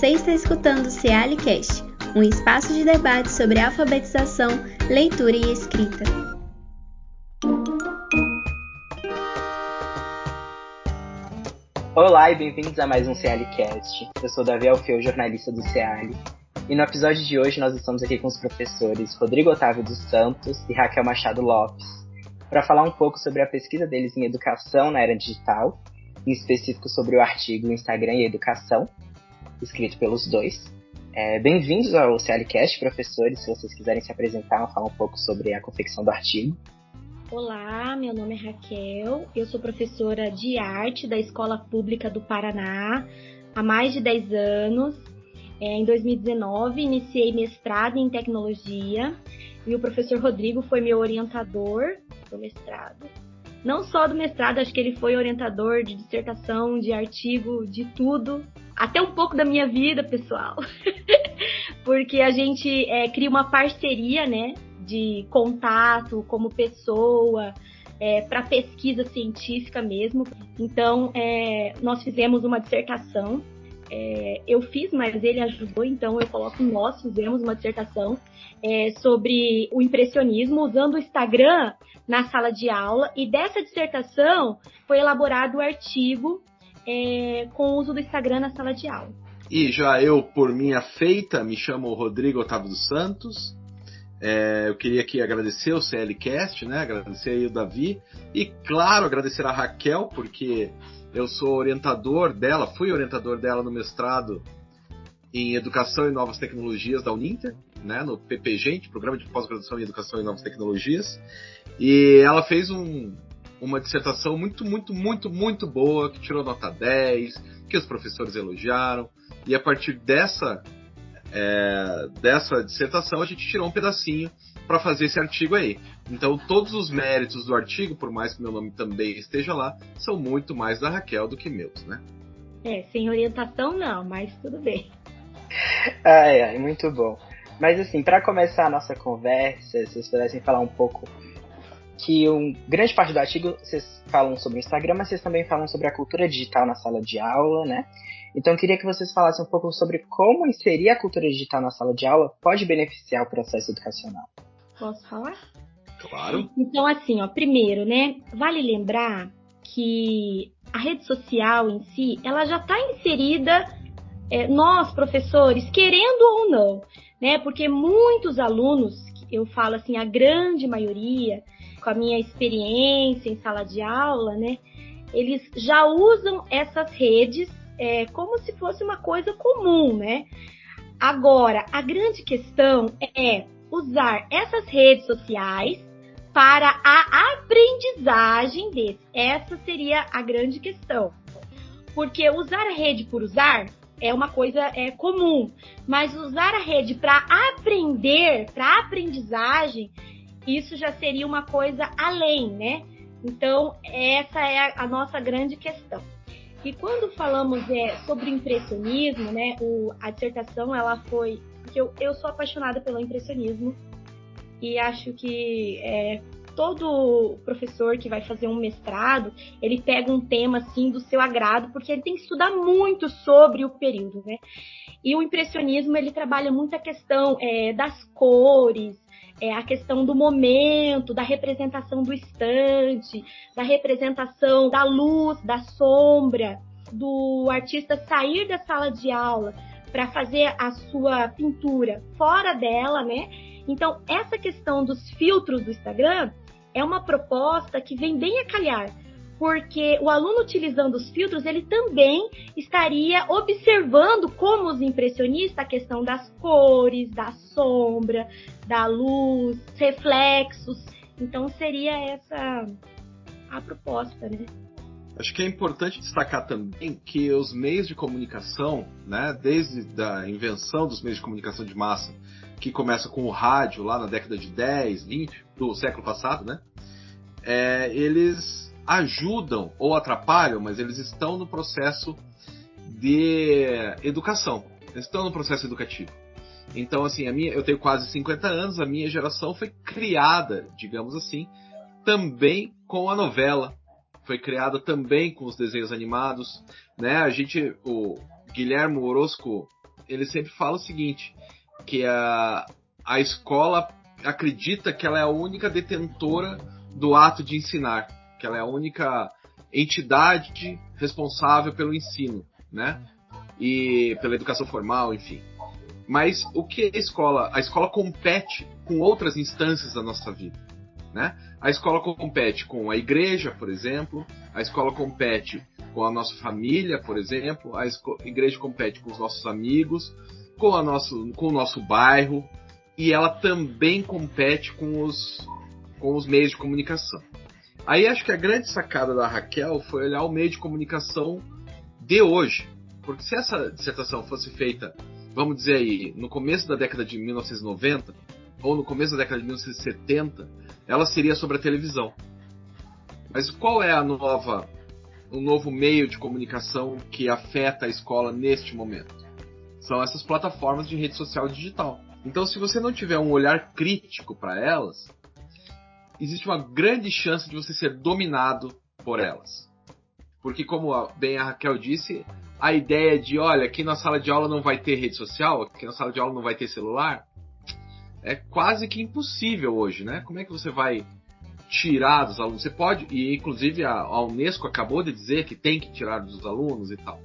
Você está escutando o Cealicast, um espaço de debate sobre alfabetização, leitura e escrita. Olá e bem-vindos a mais um Cealicast. Eu sou Davi Alfeu, jornalista do Ceali. E no episódio de hoje nós estamos aqui com os professores Rodrigo Otávio dos Santos e Raquel Machado Lopes para falar um pouco sobre a pesquisa deles em educação na era digital, em específico sobre o artigo Instagram e Educação, escrito pelos dois. É, Bem-vindos ao CLCast, professores. Se vocês quiserem se apresentar, falar um pouco sobre a confecção do artigo. Olá, meu nome é Raquel, eu sou professora de arte da Escola Pública do Paraná há mais de 10 anos. É, em 2019, iniciei mestrado em tecnologia e o professor Rodrigo foi meu orientador do mestrado. Não só do mestrado, acho que ele foi orientador de dissertação, de artigo, de tudo até um pouco da minha vida pessoal, porque a gente é, cria uma parceria, né, de contato como pessoa, é, para pesquisa científica mesmo. Então, é, nós fizemos uma dissertação. É, eu fiz, mas ele ajudou, então eu coloco nós fizemos uma dissertação é, sobre o impressionismo usando o Instagram na sala de aula. E dessa dissertação foi elaborado o artigo é, com o uso do Instagram na sala de aula. E já eu, por minha feita, me chamo Rodrigo Otávio dos Santos. É, eu queria aqui agradecer o CLCast, né? Agradecer aí o Davi. E, claro, agradecer a Raquel, porque eu sou orientador dela, fui orientador dela no mestrado em Educação e Novas Tecnologias da Uninter, né, no PPGente, Programa de Pós-Graduação em Educação e Novas Tecnologias. E ela fez um, uma dissertação muito, muito, muito, muito boa, que tirou nota 10, que os professores elogiaram. E a partir dessa, é, dessa dissertação, a gente tirou um pedacinho para fazer esse artigo aí. Então, todos os méritos do artigo, por mais que meu nome também esteja lá, são muito mais da Raquel do que meus, né? É, sem orientação não, mas tudo bem. Ai, ai, muito bom. Mas assim, para começar a nossa conversa, se vocês pudessem falar um pouco que um, grande parte do artigo vocês falam sobre o Instagram, mas vocês também falam sobre a cultura digital na sala de aula, né? Então eu queria que vocês falassem um pouco sobre como inserir a cultura digital na sala de aula pode beneficiar o processo educacional. Posso falar? Claro. Então, assim, ó, primeiro, né, vale lembrar que a rede social em si, ela já está inserida, é, nós, professores, querendo ou não, né, porque muitos alunos, eu falo assim, a grande maioria, com a minha experiência em sala de aula, né, eles já usam essas redes é, como se fosse uma coisa comum, né? Agora, a grande questão é usar essas redes sociais para a aprendizagem deles. Essa seria a grande questão. Porque usar a rede por usar é uma coisa é, comum, mas usar a rede para aprender, para aprendizagem, isso já seria uma coisa além, né? Então, essa é a, nossa grande questão. E quando falamos é, sobre impressionismo, né, o, a dissertação ela foi. Porque eu, eu sou apaixonada pelo impressionismo e acho que é, todo professor que vai fazer um mestrado, ele pega um tema assim do seu agrado, porque ele tem que estudar muito sobre o período, né? E o impressionismo ele trabalha muito a questão é, das cores, é, a questão do momento, da representação do estante, da representação da luz, da sombra, do artista sair da sala de aula para fazer a sua pintura fora dela, né? Então, essa questão dos filtros do Instagram é uma proposta que vem bem a calhar, porque o aluno utilizando os filtros, ele também estaria observando como os impressionistas a questão das cores, da sombra, da luz, reflexos. Então seria essa a proposta, né? Acho que é importante destacar também que os meios de comunicação, né, desde a invenção dos meios de comunicação de massa, que começa com o rádio lá na década de 10, 20 do século passado, né, é, eles ajudam ou atrapalham, mas eles estão no processo de educação. Eles estão no processo educativo. Então, assim, a minha, eu tenho quase 50 anos, a minha geração foi criada, digamos assim, também com a novela. Foi criada também com os desenhos animados, né? A gente, o Guilherme Orozco ele sempre fala o seguinte, que a, a escola acredita que ela é a única detentora do ato de ensinar, que ela é a única entidade responsável pelo ensino, né? E pela educação formal, enfim. Mas o que a escola? A escola compete com outras instâncias da nossa vida, né? A escola compete com a igreja, por exemplo. A escola compete com a nossa família, por exemplo. A igreja compete com os nossos amigos, com, a nosso, com o nosso bairro. E ela também compete com os, com os meios de comunicação. Aí acho que a grande sacada da Raquel foi olhar o meio de comunicação de hoje. Porque se essa dissertação fosse feita, vamos dizer aí, no começo da década de 1990, ou no começo da década de 1970, ela seria sobre a televisão. Mas qual é a nova, o novo meio de comunicação que afeta a escola neste momento? São essas plataformas de rede social digital. Então, se você não tiver um olhar crítico para elas, existe uma grande chance de você ser dominado por elas. Porque, como bem a Raquel disse, a ideia de, olha, aqui na sala de aula não vai ter rede social, aqui na sala de aula não vai ter celular, é quase que impossível hoje, né? Como é que você vai tirar dos alunos? Você pode, e inclusive a, a Unesco acabou de dizer que tem que tirar dos alunos e tal.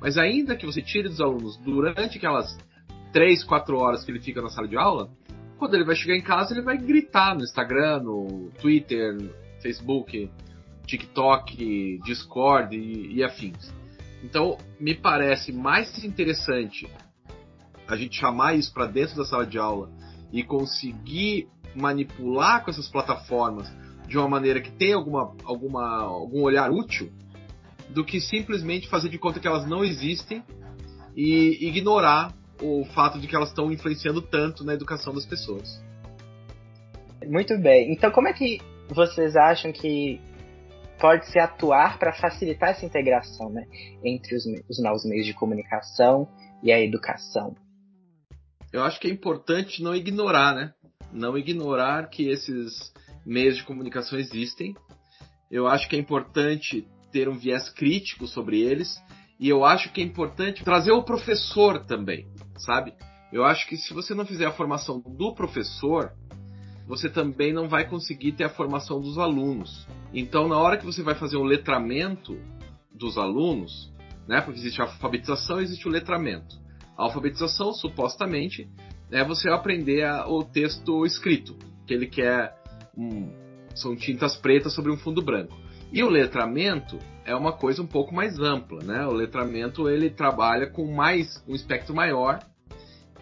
Mas ainda que você tire dos alunos durante aquelas 3, 4 horas que ele fica na sala de aula, quando ele vai chegar em casa, ele vai gritar no Instagram, no Twitter, no Facebook, TikTok, Discord e, e afins. Então, me parece mais interessante a gente chamar isso para dentro da sala de aula e conseguir manipular com essas plataformas de uma maneira que tenha alguma, alguma, algum olhar útil do que simplesmente fazer de conta que elas não existem e ignorar o fato de que elas estão influenciando tanto na educação das pessoas. Muito bem. Então, como é que vocês acham que pode se atuar para facilitar essa integração né, entre os, os novos meios de comunicação e a educação? Eu acho que é importante não ignorar, né? Não ignorar que esses meios de comunicação existem. Eu acho que é importante ter um viés crítico sobre eles e eu acho que é importante trazer o professor também, sabe? Eu acho que se você não fizer a formação do professor, você também não vai conseguir ter a formação dos alunos. Então, na hora que você vai fazer o letramento dos alunos, né? Porque existe a alfabetização, existe o letramento. Alfabetização, supostamente, é você aprender a, o texto escrito, que ele quer um, são tintas pretas sobre um fundo branco. E o letramento é uma coisa um pouco mais ampla, né? O letramento ele trabalha com mais um espectro maior,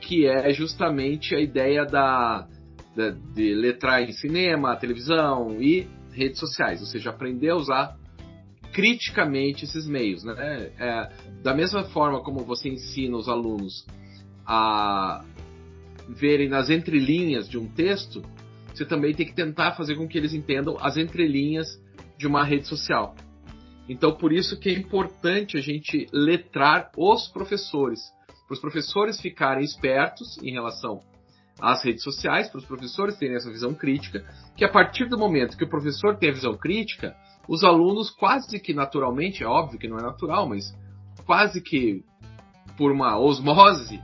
que é justamente a ideia da, da de letrar em cinema, televisão e redes sociais, ou seja, aprender a usar criticamente esses meios, né? É, da mesma forma como você ensina os alunos a verem nas entrelinhas de um texto, você também tem que tentar fazer com que eles entendam as entrelinhas de uma rede social. Então, por isso que é importante a gente letrar os professores, para os professores ficarem espertos em relação às redes sociais, para os professores terem essa visão crítica, que a partir do momento que o professor tem a visão crítica, os alunos quase que naturalmente, é óbvio que não é natural, mas quase que por uma osmose,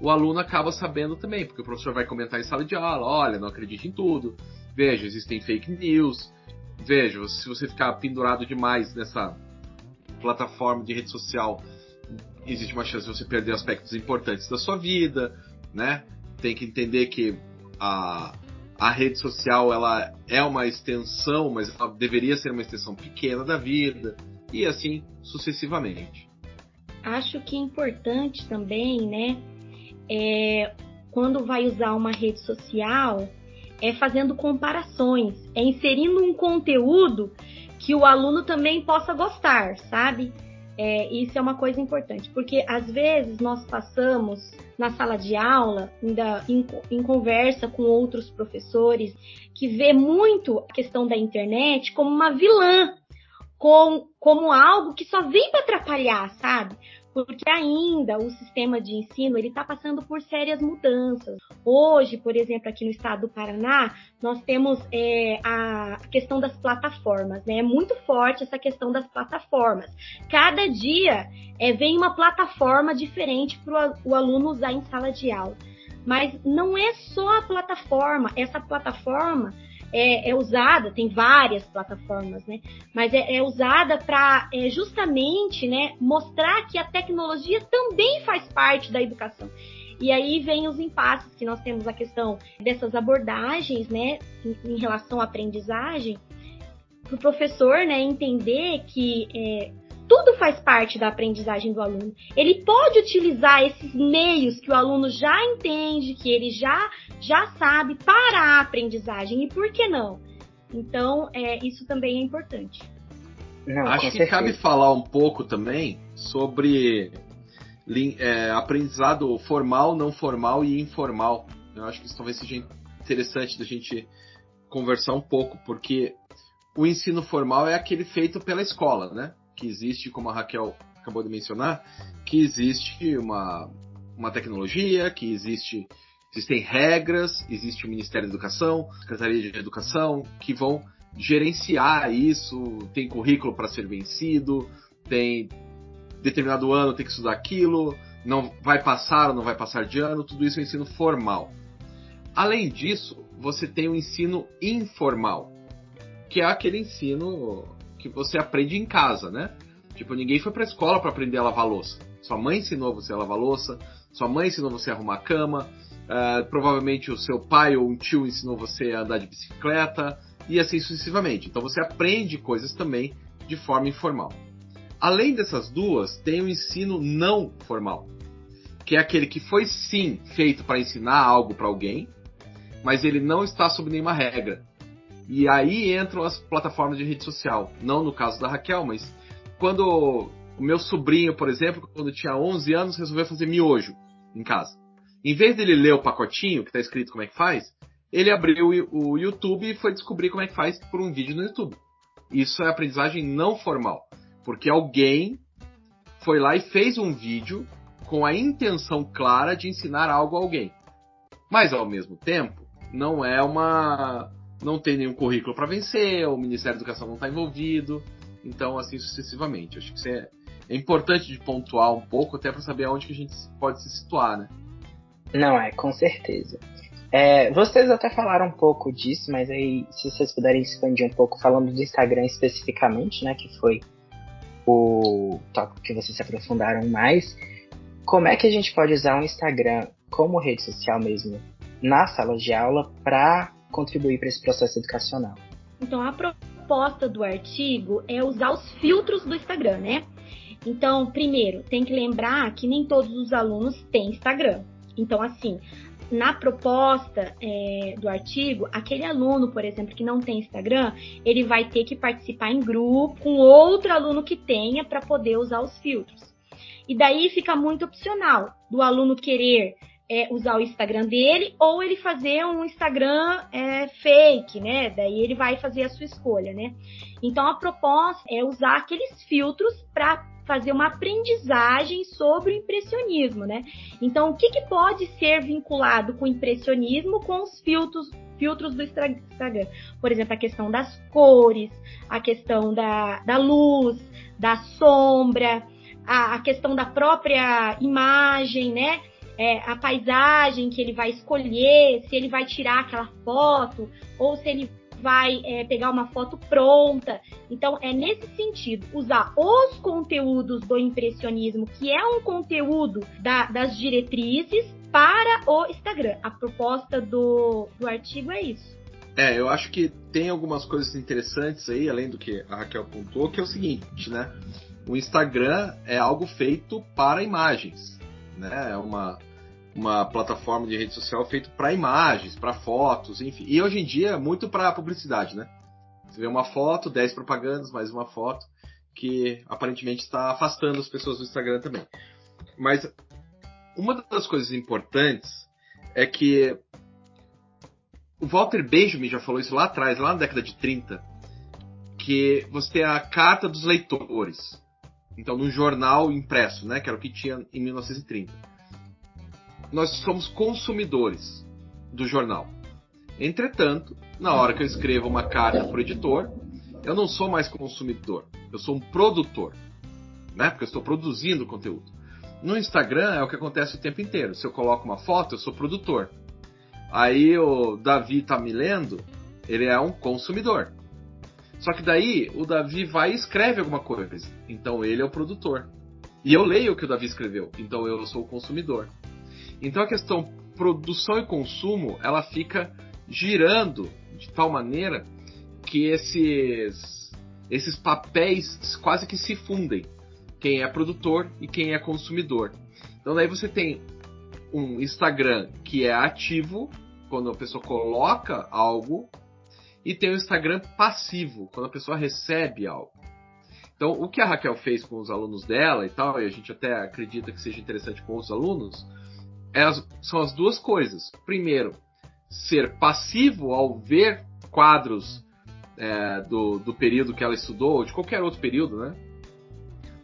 o aluno acaba sabendo também, porque o professor vai comentar em sala de aula, olha, não acredite em tudo, veja, existem fake news, veja, se você ficar pendurado demais nessa plataforma de rede social, existe uma chance de você perder aspectos importantes da sua vida, né? Tem que entender que a, a rede social ela é uma extensão, mas ela deveria ser uma extensão pequena da vida e assim sucessivamente. Acho que é importante também, né? É, quando vai usar uma rede social, é fazendo comparações, é inserindo um conteúdo que o aluno também possa gostar, sabe? É, isso é uma coisa importante, porque às vezes nós passamos na sala de aula, ainda em, em conversa com outros professores, que vê muito a questão da internet como uma vilã, com, como algo que só vem para atrapalhar, sabe? Porque ainda o sistema de ensino ele está passando por sérias mudanças. Hoje, por exemplo, aqui no estado do Paraná, nós temos é, a questão das plataformas, né? É muito forte essa questão das plataformas. Cada dia é, vem uma plataforma diferente para o aluno usar em sala de aula. Mas não é só a plataforma, essa plataforma é, é, usada, tem várias plataformas, né? Mas é, é usada para é, justamente né, mostrar que a tecnologia também faz parte da educação. E aí vem os impasses que nós temos a questão dessas abordagens, né, em, em relação à aprendizagem, para o professor, né, entender que é, tudo faz parte da aprendizagem do aluno. Ele pode utilizar esses meios que o aluno já entende, que ele já, já sabe para a aprendizagem. E por que não? Então, é, isso também é importante. Não, Acho que cabe falar um pouco também sobre é, aprendizado formal, não formal e informal. Eu acho que isso talvez seja interessante da gente conversar um pouco, porque o ensino formal é aquele feito pela escola, né? Que existe, como a Raquel acabou de mencionar, que existe uma, uma tecnologia, que existe existem regras, existe o Ministério da Educação, Secretaria de Educação, que vão gerenciar isso, tem currículo para ser vencido, tem determinado ano tem que estudar aquilo, não vai passar ou não vai passar de ano, tudo isso é ensino formal. Além disso, você tem o ensino informal, que é aquele ensino que você aprende em casa, né? Tipo, ninguém foi pra escola para aprender a lavar louça. Sua mãe ensinou você a lavar louça, sua mãe ensinou você a arrumar a cama, uh, provavelmente o seu pai ou um tio ensinou você a andar de bicicleta, e assim sucessivamente. Então você aprende coisas também de forma informal. Além dessas duas, tem o ensino não formal, que é aquele que foi sim feito para ensinar algo para alguém, mas ele não está sob nenhuma regra. E aí entram as plataformas de rede social. Não no caso da Raquel, mas quando o meu sobrinho, por exemplo, quando tinha 11 anos, resolveu fazer miojo em casa. Em vez dele ler o pacotinho que está escrito como é que faz, ele abriu o YouTube e foi descobrir como é que faz por um vídeo no YouTube. Isso é aprendizagem não formal, porque alguém foi lá e fez um vídeo com a intenção clara de ensinar algo a alguém. Mas ao mesmo tempo, não é uma não tem nenhum currículo para vencer, o Ministério da Educação não está envolvido, então assim sucessivamente. Acho que isso é, é importante de pontuar um pouco, até para saber aonde que a gente pode se situar, né? Não, é, com certeza. É, vocês até falaram um pouco disso, mas aí se vocês puderem expandir um pouco falando do Instagram especificamente, né, que foi o tópico que vocês se aprofundaram mais, como é que a gente pode usar o Instagram como rede social mesmo na sala de aula para contribuir para esse processo educacional. Então, a proposta do artigo é usar os filtros do Instagram, né? Então, primeiro, tem que lembrar que nem todos os alunos têm Instagram. Então, assim, na proposta é, do artigo, aquele aluno, por exemplo, que não tem Instagram, ele vai ter que participar em grupo com outro aluno que tenha para poder usar os filtros. E daí fica muito opcional do aluno querer é, usar o Instagram dele ou ele fazer um Instagram é, fake, né? Daí ele vai fazer a sua escolha, né? Então a proposta é usar aqueles filtros para fazer uma aprendizagem sobre o impressionismo, né? Então o que, que pode ser vinculado com o impressionismo com os filtros filtros do Instagram. Por exemplo, a questão das cores, a questão da, da luz, da sombra, a, a questão da própria imagem, né? É, a paisagem que ele vai escolher, se ele vai tirar aquela foto ou se ele vai é, pegar uma foto pronta. Então, é nesse sentido, usar os conteúdos do impressionismo, que é um conteúdo da, das diretrizes, para o Instagram. A proposta do, do artigo é isso. É, eu acho que tem algumas coisas interessantes aí, além do que a Raquel apontou, que é o seguinte, né? O Instagram é algo feito para imagens, né? É uma, uma plataforma de rede social feito para imagens, para fotos, enfim. E hoje em dia muito para publicidade, né? Você vê uma foto, 10 propagandas, mais uma foto, que aparentemente está afastando as pessoas do Instagram também. Mas uma das coisas importantes é que o Walter Benjamin já falou isso lá atrás, lá na década de 30, que você tem a carta dos leitores. Então, no jornal impresso, né, que era o que tinha em 1930. Nós somos consumidores do jornal. Entretanto, na hora que eu escrevo uma carta para o editor, eu não sou mais consumidor, eu sou um produtor, né? Porque eu estou produzindo conteúdo. No Instagram é o que acontece o tempo inteiro. Se eu coloco uma foto, eu sou produtor. Aí o Davi tá me lendo, ele é um consumidor. Só que daí o Davi vai e escreve alguma coisa. Então ele é o produtor. E eu leio o que o Davi escreveu. Então eu sou o consumidor. Então a questão produção e consumo, ela fica girando de tal maneira que esses esses papéis quase que se fundem. Quem é produtor e quem é consumidor. Então daí você tem um Instagram que é ativo quando a pessoa coloca algo e tem o Instagram passivo, quando a pessoa recebe algo. Então, o que a Raquel fez com os alunos dela e tal, e a gente até acredita que seja interessante com os alunos, é são as duas coisas. Primeiro, ser passivo ao ver quadros é, do, do período que ela estudou, ou de qualquer outro período, né?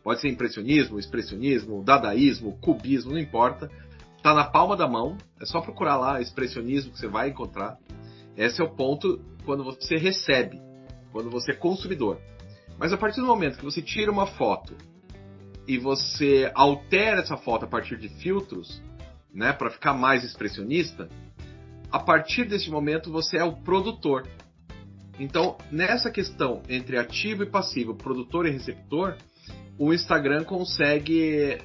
Pode ser impressionismo, expressionismo, dadaísmo, cubismo, não importa. Tá na palma da mão, é só procurar lá expressionismo que você vai encontrar. Esse é o ponto quando você recebe, quando você é consumidor. Mas a partir do momento que você tira uma foto e você altera essa foto a partir de filtros, né, para ficar mais expressionista, a partir desse momento você é o produtor. Então, nessa questão entre ativo e passivo, produtor e receptor, o Instagram consegue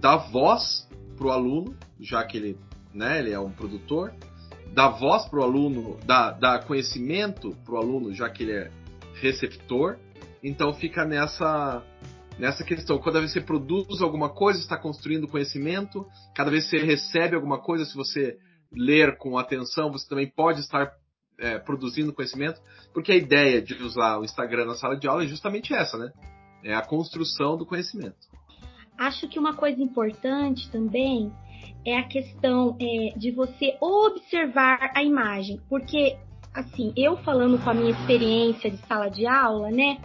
dar voz para o aluno, já que ele, né, ele é um produtor, dar voz para o aluno, dar, dar conhecimento para o aluno, já que ele é receptor. Então fica nessa nessa questão. Cada vez que você produz alguma coisa, está construindo conhecimento. Cada vez que você recebe alguma coisa, se você ler com atenção, você também pode estar é, produzindo conhecimento. Porque a ideia de usar o Instagram na sala de aula é justamente essa, né? É a construção do conhecimento. Acho que uma coisa importante também é a questão é, de você observar a imagem, porque assim, eu falando com a minha experiência de sala de aula, né?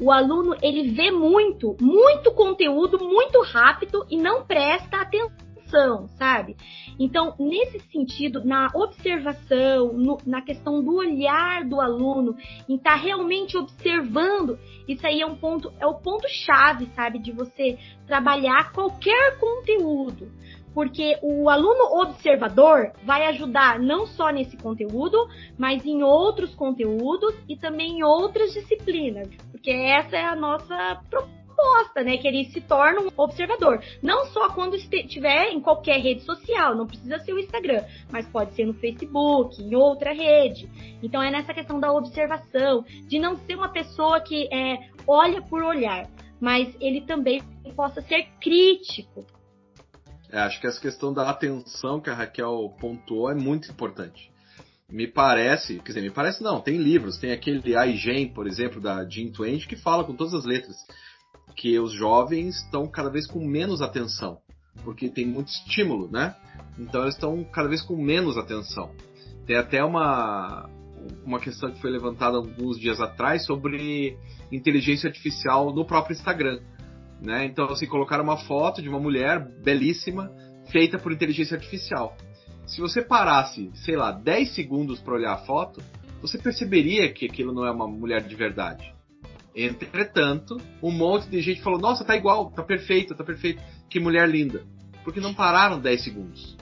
O aluno ele vê muito, muito conteúdo muito rápido e não presta atenção, sabe? Então, nesse sentido, na observação, no, na questão do olhar do aluno, em estar tá realmente observando, isso aí é um ponto, é o ponto chave, sabe, de você trabalhar qualquer conteúdo. Porque o aluno observador vai ajudar não só nesse conteúdo, mas em outros conteúdos e também em outras disciplinas, porque essa é a nossa proposta, né? Que ele se torne um observador. Não só quando estiver em qualquer rede social, não precisa ser o Instagram, mas pode ser no Facebook, em outra rede. Então é nessa questão da observação, de não ser uma pessoa que é, olha por olhar, mas ele também possa ser crítico é, acho que essa questão da atenção que a Raquel pontuou é muito importante. Me parece, quer dizer, me parece não, tem livros, tem aquele iGen, por exemplo, da Jean Twenge, que fala com todas as letras que os jovens estão cada vez com menos atenção, porque tem muito estímulo, né? Então eles estão cada vez com menos atenção. Tem até uma, uma questão que foi levantada alguns dias atrás sobre inteligência artificial no próprio Instagram. Né? Então, assim, colocaram uma foto de uma mulher belíssima, feita por inteligência artificial. Se você parasse, sei lá, 10 segundos para olhar a foto, você perceberia que aquilo não é uma mulher de verdade. Entretanto, um monte de gente falou: Nossa, tá igual, tá perfeita, tá perfeita, que mulher linda. Porque não pararam 10 segundos.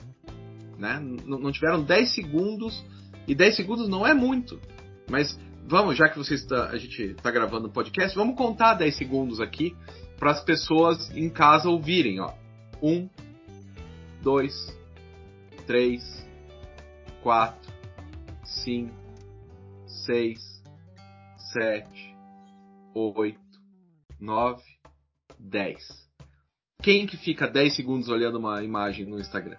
Né? Não tiveram 10 segundos, e 10 segundos não é muito. Mas vamos, já que você está, a gente está gravando o podcast, vamos contar 10 segundos aqui para as pessoas em casa ouvirem, ó. Um, dois, três, quatro, cinco, seis, sete, oito, nove, dez. Quem que fica 10 segundos olhando uma imagem no Instagram?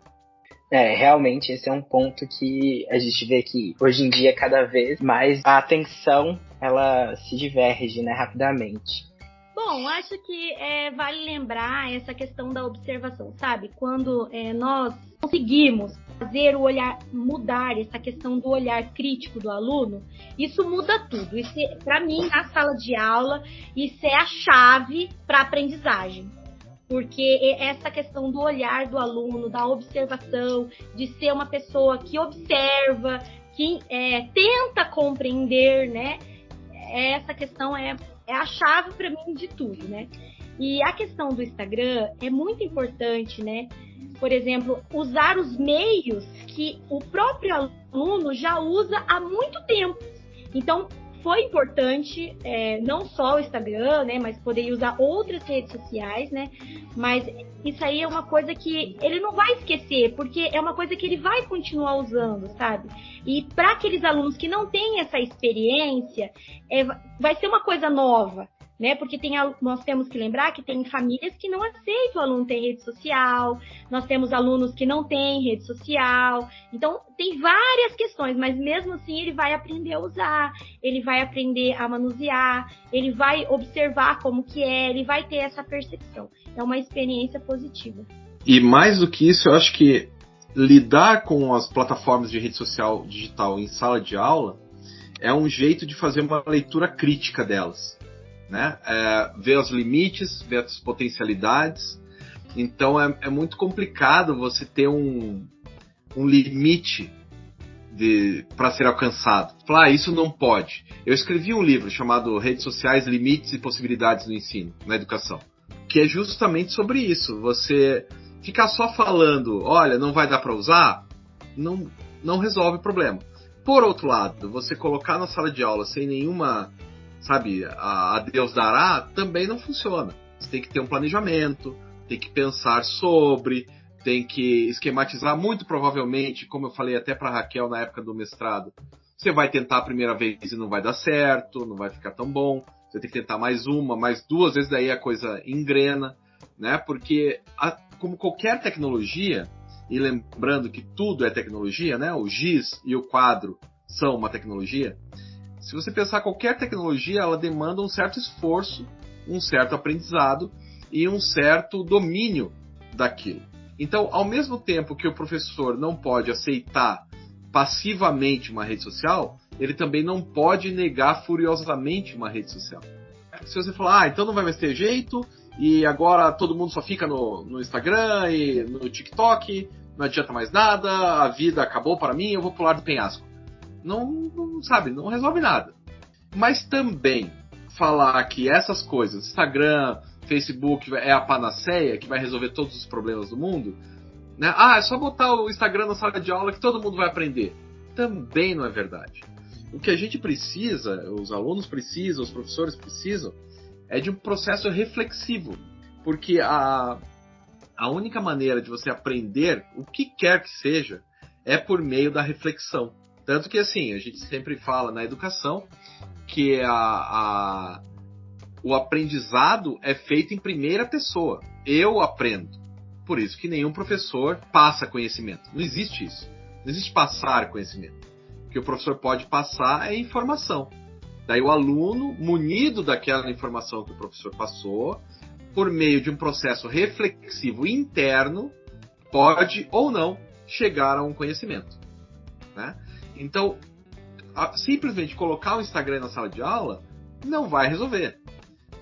É, realmente esse é um ponto que a gente vê que hoje em dia cada vez mais a atenção ela se diverge, né, rapidamente. Bom, acho que é, vale lembrar essa questão da observação, sabe? Quando é, nós conseguimos fazer o olhar mudar essa questão do olhar crítico do aluno, isso muda tudo. Isso, para mim, na sala de aula, isso é a chave para a aprendizagem. Porque essa questão do olhar do aluno, da observação, de ser uma pessoa que observa, que é, tenta compreender, né? Essa questão é, é a chave para mim de tudo, né? E a questão do Instagram é muito importante, né? Por exemplo, usar os meios que o próprio aluno já usa há muito tempo. Então, foi importante, é, não só o Instagram, né, mas poder usar outras redes sociais, né, mas isso aí é uma coisa que ele não vai esquecer, porque é uma coisa que ele vai continuar usando, sabe? E para aqueles alunos que não têm essa experiência, é, vai ser uma coisa nova né? Porque tem, nós temos que lembrar que tem famílias que não aceitam o aluno ter rede social, nós temos alunos que não têm rede social. Então, tem várias questões, mas mesmo assim ele vai aprender a usar, ele vai aprender a manusear, ele vai observar como que é, ele vai ter essa percepção. É uma experiência positiva. E mais do que isso, eu acho que lidar com as plataformas de rede social digital em sala de aula é um jeito de fazer uma leitura crítica delas né? É, ver os limites, ver as potencialidades. Então é, é muito complicado você ter um, um limite para ser alcançado. Falar, ah, isso não pode. Eu escrevi um livro chamado Redes Sociais, Limites e Possibilidades no Ensino, na Educação, que é justamente sobre isso. Você ficar só falando, olha, não vai dar para usar, não, não resolve o problema. Por outro lado, você colocar na sala de aula sem nenhuma sabe, a, a Deus dará, também não funciona. Você tem que ter um planejamento, tem que pensar sobre, tem que esquematizar muito provavelmente, como eu falei até para Raquel na época do mestrado. Você vai tentar a primeira vez e não vai dar certo, não vai ficar tão bom. Você tem que tentar mais uma, mais duas vezes daí a coisa engrena, né? Porque a, como qualquer tecnologia, e lembrando que tudo é tecnologia, né? O giz e o quadro são uma tecnologia se você pensar qualquer tecnologia, ela demanda um certo esforço, um certo aprendizado e um certo domínio daquilo. Então, ao mesmo tempo que o professor não pode aceitar passivamente uma rede social, ele também não pode negar furiosamente uma rede social. Se você falar, ah, então não vai mais ter jeito, e agora todo mundo só fica no, no Instagram e no TikTok, não adianta mais nada, a vida acabou para mim, eu vou pular do penhasco não, não sabe, não resolve nada. Mas também falar que essas coisas, Instagram, Facebook é a panaceia que vai resolver todos os problemas do mundo, né? Ah, é só botar o Instagram na sala de aula que todo mundo vai aprender. Também não é verdade. O que a gente precisa, os alunos precisam, os professores precisam, é de um processo reflexivo. Porque a, a única maneira de você aprender o que quer que seja é por meio da reflexão. Tanto que, assim, a gente sempre fala na educação que a, a, o aprendizado é feito em primeira pessoa. Eu aprendo. Por isso que nenhum professor passa conhecimento. Não existe isso. Não existe passar conhecimento. O que o professor pode passar é informação. Daí o aluno, munido daquela informação que o professor passou, por meio de um processo reflexivo interno, pode ou não chegar a um conhecimento. Né? Então, simplesmente colocar o Instagram na sala de aula não vai resolver.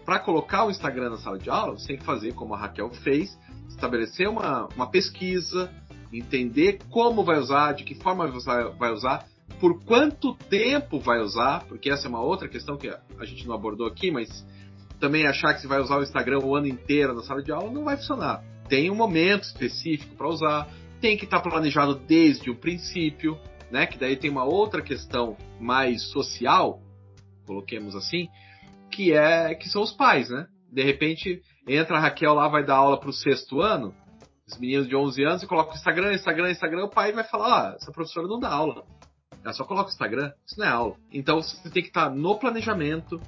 Para colocar o Instagram na sala de aula, você tem que fazer como a Raquel fez, estabelecer uma, uma pesquisa, entender como vai usar, de que forma vai usar, por quanto tempo vai usar, porque essa é uma outra questão que a gente não abordou aqui, mas também achar que você vai usar o Instagram o ano inteiro na sala de aula não vai funcionar. Tem um momento específico para usar, tem que estar planejado desde o princípio né? Que daí tem uma outra questão mais social, coloquemos assim, que é que são os pais, né? De repente entra a Raquel lá, vai dar aula para o sexto ano, os meninos de 11 anos, e coloca o Instagram, Instagram, Instagram, o pai vai falar: ah, essa professora não dá aula. Ela só coloca o Instagram, isso não é aula. Então você tem que estar no planejamento,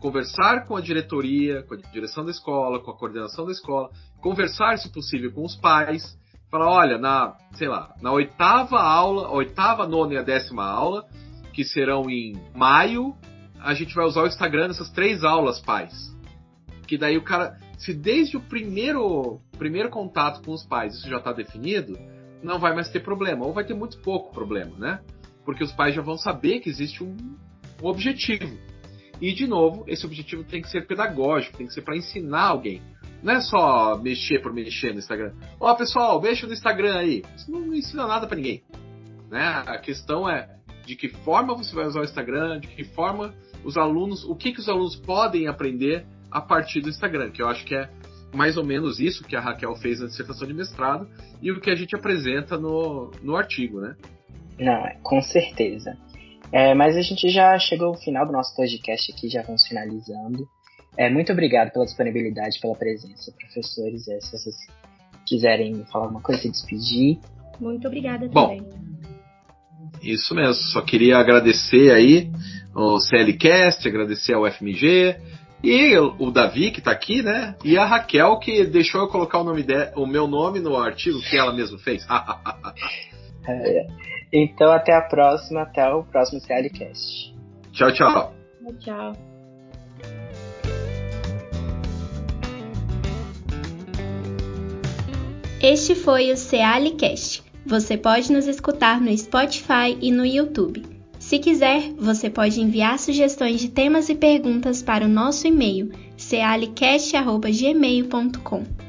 conversar com a diretoria, com a direção da escola, com a coordenação da escola, conversar, se possível, com os pais, Falar, olha, na, sei lá, na oitava aula, oitava, nona e a décima aula, que serão em maio, a gente vai usar o Instagram nessas três aulas, pais. Que daí o cara, se desde o primeiro, primeiro contato com os pais isso já está definido, não vai mais ter problema, ou vai ter muito pouco problema, né? Porque os pais já vão saber que existe um, um objetivo. E, de novo, esse objetivo tem que ser pedagógico, tem que ser para ensinar alguém. Não é só mexer por mexer no Instagram. Ó, pessoal, mexa no Instagram aí. Isso não ensina nada para ninguém. Né? A questão é de que forma você vai usar o Instagram, de que forma os alunos, o que, que os alunos podem aprender a partir do Instagram, que eu acho que é mais ou menos isso que a Raquel fez na dissertação de mestrado e o que a gente apresenta no, no artigo, né? Não, é, com certeza. É, mas a gente já chegou ao final do nosso podcast aqui, já vamos finalizando. É, muito obrigado pela disponibilidade, pela presença, professores. É, se vocês quiserem falar alguma coisa, se despedir. Muito obrigada também. Bom, isso mesmo. Só queria agradecer aí o CLCast, agradecer ao FMG, e o Davi, que está aqui, né? E a Raquel, que deixou eu colocar o, nome de, o meu nome no artigo que ela mesma fez. Então, até a próxima. Até o próximo CLCast. Tchau, tchau. Tchau. Este foi o CealiCast. Você pode nos escutar no Spotify e no YouTube. Se quiser, você pode enviar sugestões de temas e perguntas para o nosso e-mail cealicast.gmail.com.